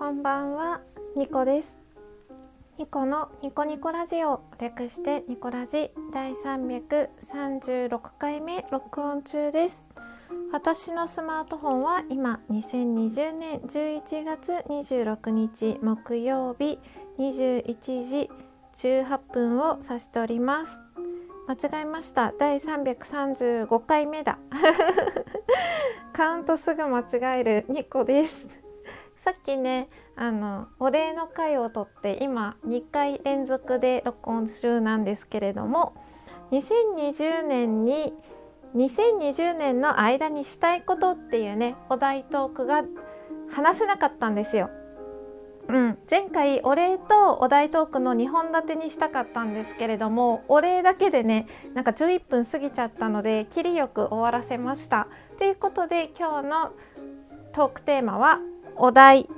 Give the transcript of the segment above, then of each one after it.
こんばんは、ニコです。ニコのニコニコラジオ略してニコラジ第336回目録音中です。私のスマートフォンは今2020年11月26日木曜日21時18分を指しております。間違えました。第335回目だ。カウントすぐ間違えるニコです。さっきねあのお礼の回をとって今2回連続で録音中なんですけれども2020年に2020年の間にしたいことっていうねお題トークが話せなかったんですよ。うん、前回お礼とお題トークの2本立てにしたかったんですけれどもお礼だけでねなんか11分過ぎちゃったので切りよく終わらせました。ということで今日のトークテーマはお題。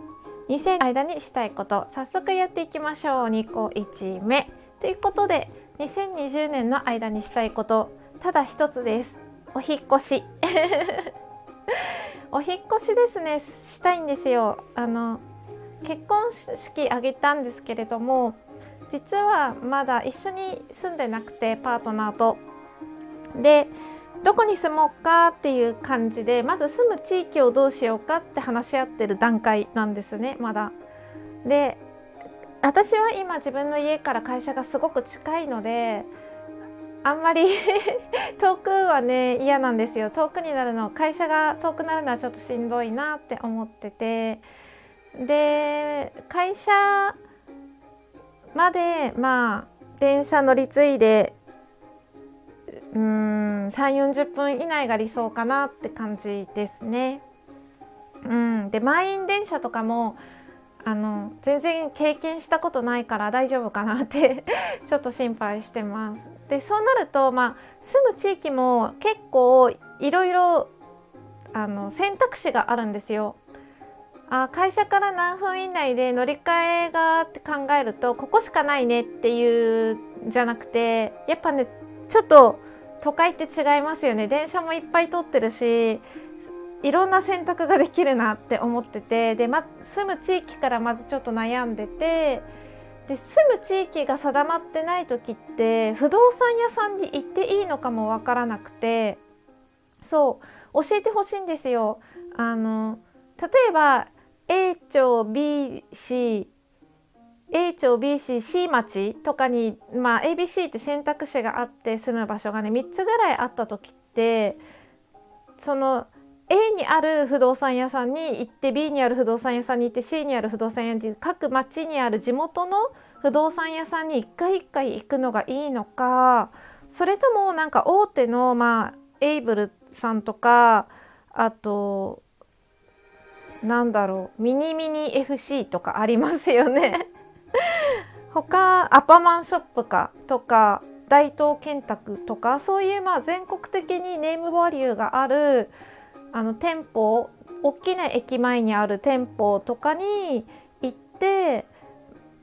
2000の間にしたいこと。早速やっていきましょう。2個1目ということで2020年の間にしたいこと。ただ一つです。お引越し。お引越しですね。したいんですよ。あの結婚式挙げたんですけれども実はまだ一緒に住んでなくてパートナーと。でどこに住もうかっていう感じでまず住む地域をどうしようかって話し合ってる段階なんですねまだ。で私は今自分の家から会社がすごく近いのであんまり 遠くはね嫌なんですよ遠くになるの会社が遠くなるのはちょっとしんどいなって思っててで会社までまあ電車乗り継いでうん3 4 0分以内が理想かなって感じですね。うん、で満員電車とかもあの全然経験したことないから大丈夫かなって ちょっと心配してます。でそうなると、まあ、住む地域も結構いろいろあの選択肢があるんですよ。あ会社から何分以内で乗り換えがって考えるとここしかないねっていうじゃなくてやっぱねちょっと都会って違いますよね電車もいっぱい通ってるしいろんな選択ができるなって思っててで、ま、住む地域からまずちょっと悩んでてで住む地域が定まってない時って不動産屋さんに行っていいのかもわからなくてそう教えてほしいんですよ。あの例えば A 町 BC A 町 BCC 町とかに、まあ、ABC って選択肢があって住む場所がね3つぐらいあった時ってその A にある不動産屋さんに行って B にある不動産屋さんに行って C にある不動産屋に行って各町にある地元の不動産屋さんに一回一回行くのがいいのかそれともなんか大手の、まあ、エイブルさんとかあとなんだろうミニミニ FC とかありますよね。他アパマンショップかとか大東建託とかそういうまあ全国的にネームバリューがあるあの店舗大きな駅前にある店舗とかに行って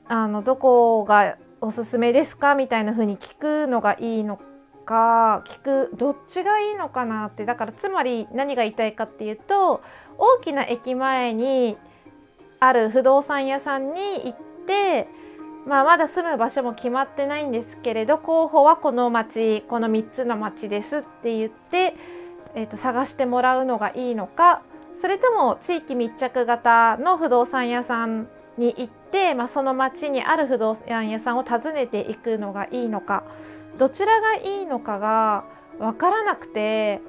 あのどこがおすすめですかみたいな風に聞くのがいいのか聞くどっちがいいのかなってだからつまり何が言いたいかっていうと大きな駅前にある不動産屋さんに行ってまあ、まだ住む場所も決まってないんですけれど候補はこの町この3つの町ですって言って、えー、と探してもらうのがいいのかそれとも地域密着型の不動産屋さんに行って、まあ、その町にある不動産屋さんを訪ねていくのがいいのかどちらがいいのかが分からなくて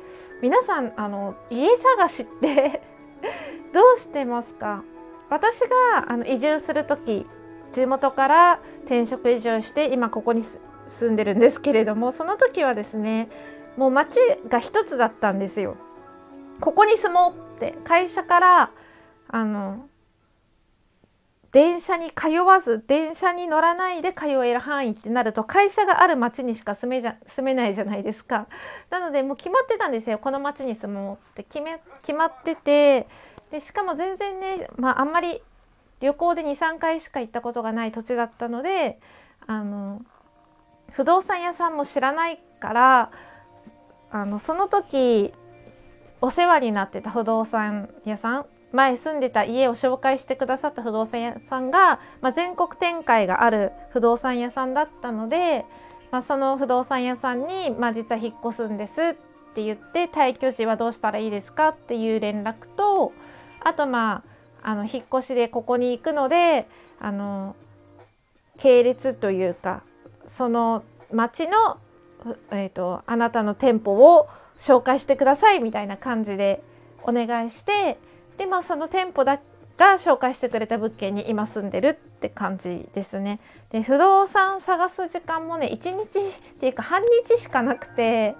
皆さんあの家探しって どうしてますか？私があの移住する時地元から転職移住して今ここに住んでるんですけれどもその時はですねもう町が一つだったんですよ。ここに住もうって会社からあの電車に通わず電車に乗らないで通える範囲ってなると会社がある町にしか住めじゃ住めないじゃないですか。なのでもう決まってたんですよこの町に住もうって決め決まっててでしかも全然ね、まあ、あんまり旅行で23回しか行ったことがない土地だったのであの不動産屋さんも知らないからあのその時お世話になってた不動産屋さん前住んでた家を紹介してくださった不動産屋さんが、まあ、全国展開がある不動産屋さんだったので、まあ、その不動産屋さんに、まあ、実は引っ越すんですって言って退去時はどうしたらいいですかっていう連絡とあとまああの引っ越しでここに行くのであの系列というかその町の、えーと、あなたの店舗を紹介してくださいみたいな感じでお願いしてでまあその店舗だが紹介してくれた物件に今住んでるって感じですね。で不動産探す時間もね1日っていうか半日しかなくて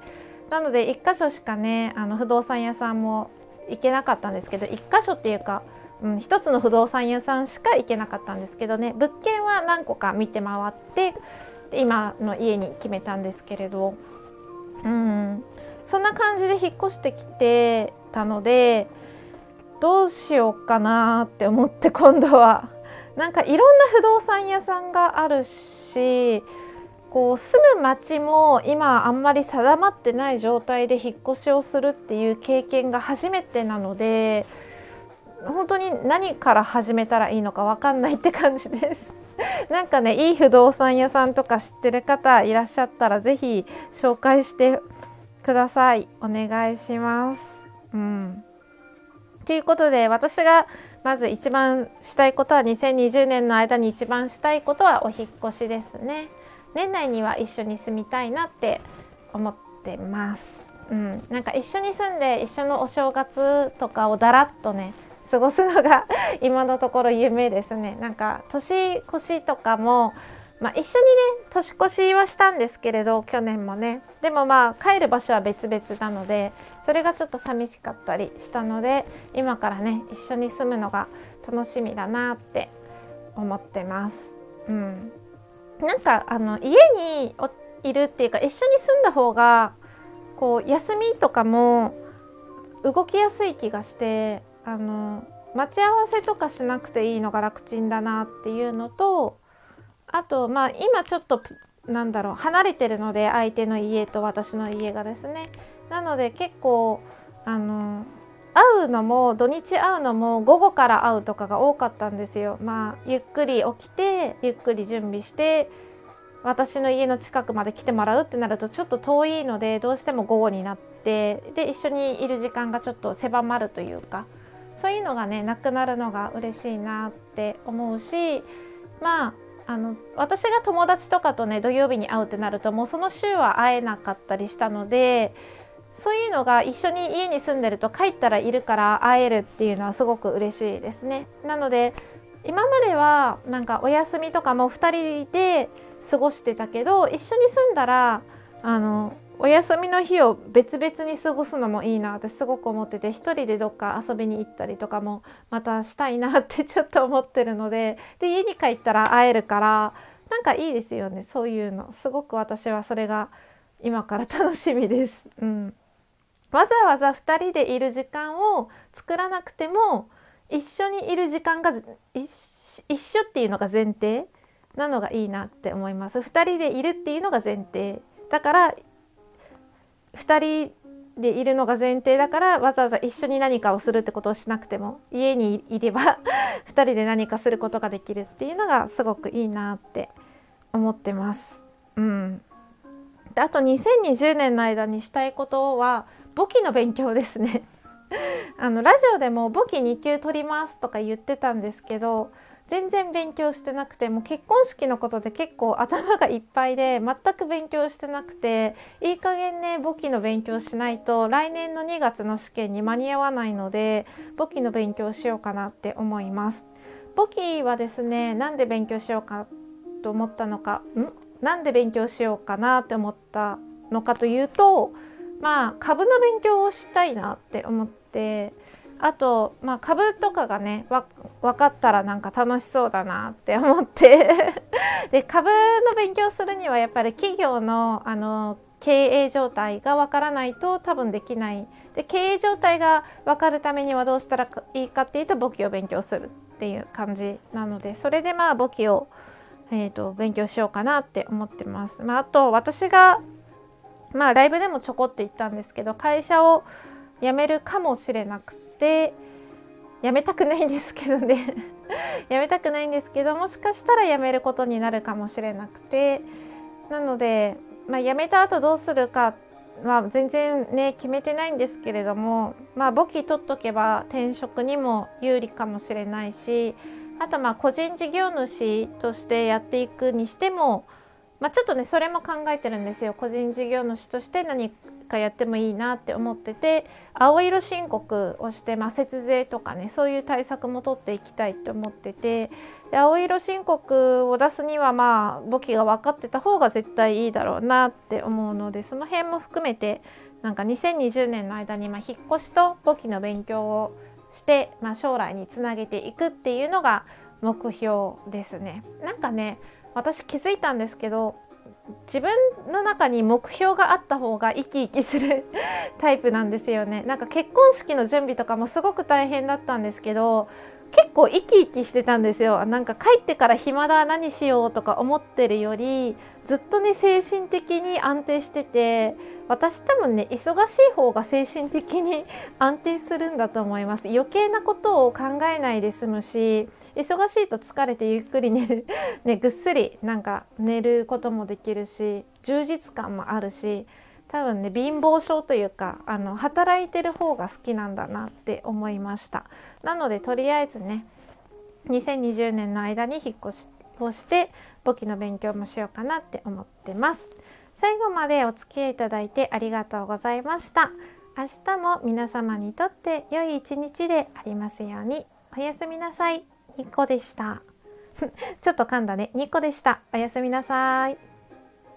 なので1箇所しかねあの不動産屋さんも行けなかったんですけど1箇所っていうか、うん、1つの不動産屋さんしか行けなかったんですけどね。物件は何個か見て回って今の家に決めたんですけれど、うん、そんな感じで引っ越してきてたのでどうしようかなって思って今度は。なんかいろんな不動産屋さんがあるしこう住む町も今あんまり定まってない状態で引っ越しをするっていう経験が初めてなので本当に何から始めたらいいのか分かんないって感じです。なんかねいい不動産屋さんとか知ってる方いらっしゃったら是非紹介してくださいお願いします。うん、ということで私がまず一番したいことは2020年の間に一番したいことはお引越しですね。年内には一緒に住みたいなって思ってます。うん、なんか一緒に住んで一緒のお正月とかをだらっとね過ごすのが 今のところ夢ですね。なんか年越しとかも、まあ、一緒にね年越しはしたんですけれど去年もねでもまあ帰る場所は別々なのでそれがちょっと寂しかったりしたので今からね一緒に住むのが楽しみだなって思ってます。うんなんかあの家にいるっていうか一緒に住んだ方がこう休みとかも動きやすい気がしてあの待ち合わせとかしなくていいのが楽ちんだなっていうのとあとまあ今ちょっとなんだろう離れてるので相手の家と私の家がですねなので結構あの会うのも土日会うのも午後から会うとかが多かったんですよ。まあゆっくり起きてゆっくり準備して私の家の近くまで来てもらうってなるとちょっと遠いのでどうしても午後になってで一緒にいる時間がちょっと狭まるというかそういうのがねなくなるのが嬉しいなって思うしまああの私が友達とかとね土曜日に会うってなるともうその週は会えなかったりしたのでそういうのが一緒に家に住んでると帰ったらいるから会えるっていうのはすごく嬉しいですね。なので今まではなんかお休みとかも2人で過ごしてたけど一緒に住んだらあの休みの日を別々に過ごすのもいいなってすごく思ってて1人でどっか遊びに行ったりとかもまたしたいなって ちょっと思ってるのでで家に帰ったら会えるからなんかいいですよね。そういうの。すごく私はそれが今から楽しみです。うん。わざわざ2人でいる時間を作らなくても一緒にいる時間が一緒っていうのが前提なのがいいなって思います。2人でいるっていうのが前提。だから2人でいるのが前提だからわざわざ一緒に何かをするってことをしなくても家にいれば 2人で何かすることができるっていうのがすごくいいなって思ってます。うん、であと2020年の間にしたいことは簿記の勉強ですね あのラジオでも簿記2級取りますとか言ってたんですけど全然勉強してなくても結婚式のことで結構頭がいっぱいで全く勉強してなくていい加減ね簿記の勉強しないと来年の2月の試験に間に合わないので簿記の勉強しようかなって思います。簿記はですねなんで勉強しようかと思ったのかん？なんで勉強しようかなって思ったのかというとまあ株の勉強をしたいなって思ってあと、まあ、株とかがね分かったらなんか楽しそうだなって思って。で株の勉強するにはやっぱり企業のあの経営状態が分からないと多分できない。で経営状態が分かるためにはどうしたらいいかっていうと簿記を勉強するっていう感じなのでそれでまあ簿記を、えーと勉強しようかなって思ってます。まあ、あと私がまあライブでもちょこっと言ったんですけど会社を辞めるかもしれなくてやめたくないんですけどね。やめたくないんですけどもしかしたらやめることになるかもしれなくて。なので、まあ、辞めた後どうするかは全然ね決めてないんですけれどもまあ簿記取っとけば転職にも有利かもしれないしあとまあ個人事業主としてやっていくにしても、まあ、ちょっとねそれも考えてるんですよ個人事業主として何かやってもいいなって思ってて青色申告をして、まあ、節税とかねそういう対策も取っていきたいって思ってて青色申告を出すにはまあ簿記が分かってた方が絶対いいだろうなって思うのでその辺も含めてなんか2020年の間にま引っ越しと簿記の勉強をして、まあ、将来につなげていくっていうのが目標ですね。なんかね私気づいたんですけど自分の中に目標があった方が生き生きする タイプなんですよね。なんか結婚式の準備とかもすごく大変だったんですけど結構生き生きしてたんですよ。なんか帰ってから暇だ何しようとか思ってるよりずっとね精神的に安定してて私多分ね忙しい方が精神的に安定するんだと思います。余計なことを考えないで済むし忙しいと疲れてゆっくり寝る。ねぐっすりなんか寝ることもできるし充実感もあるし多分ね貧乏症というかあの働いてる方が好きなんだなって思いました。なのでとりあえずね2020年の間に引っ越しをして簿記の勉強もしようかなって思ってます。最後までお付き合いいただいてありがとうございました。明日も皆様にとって良い一日でありますように。おやすみなさい。2個でした。ちょっと噛んだね。2個でした。おやすみなさい。